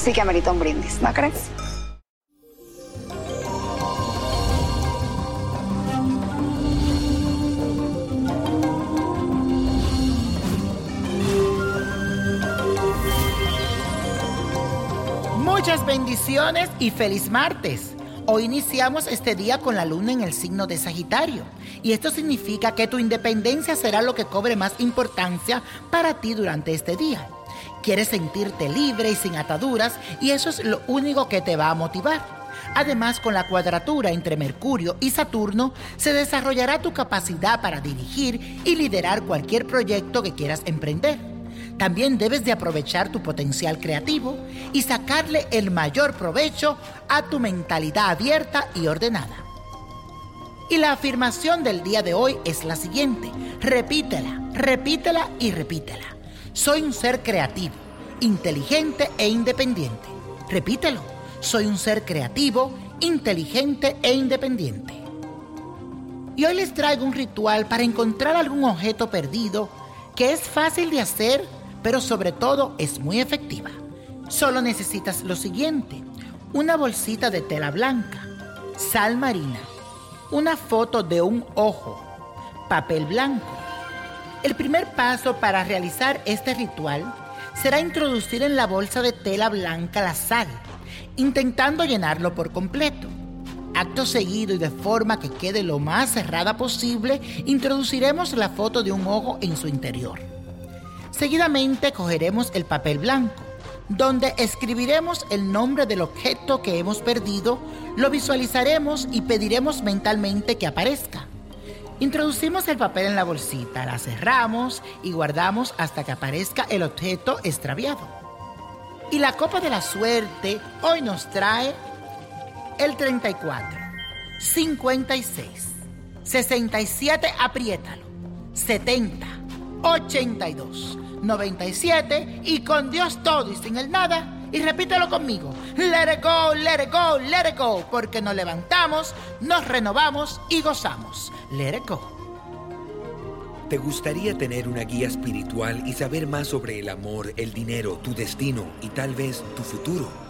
sí que amerita un brindis, ¿no crees? Muchas bendiciones y feliz martes. Hoy iniciamos este día con la luna en el signo de Sagitario y esto significa que tu independencia será lo que cobre más importancia para ti durante este día. Quieres sentirte libre y sin ataduras y eso es lo único que te va a motivar. Además, con la cuadratura entre Mercurio y Saturno, se desarrollará tu capacidad para dirigir y liderar cualquier proyecto que quieras emprender. También debes de aprovechar tu potencial creativo y sacarle el mayor provecho a tu mentalidad abierta y ordenada. Y la afirmación del día de hoy es la siguiente. Repítela, repítela y repítela. Soy un ser creativo, inteligente e independiente. Repítelo. Soy un ser creativo, inteligente e independiente. Y hoy les traigo un ritual para encontrar algún objeto perdido que es fácil de hacer, pero sobre todo es muy efectiva. Solo necesitas lo siguiente, una bolsita de tela blanca, sal marina, una foto de un ojo, papel blanco. El primer paso para realizar este ritual será introducir en la bolsa de tela blanca la sal, intentando llenarlo por completo. Acto seguido y de forma que quede lo más cerrada posible, introduciremos la foto de un ojo en su interior. Seguidamente cogeremos el papel blanco, donde escribiremos el nombre del objeto que hemos perdido, lo visualizaremos y pediremos mentalmente que aparezca. Introducimos el papel en la bolsita, la cerramos y guardamos hasta que aparezca el objeto extraviado. Y la copa de la suerte hoy nos trae el 34, 56, 67, apriétalo, 70, 82, 97 y con Dios todo y sin el nada. Y repítelo conmigo. Let it go, let it go, let it go. Porque nos levantamos, nos renovamos y gozamos. Let it go. ¿Te gustaría tener una guía espiritual y saber más sobre el amor, el dinero, tu destino y tal vez tu futuro?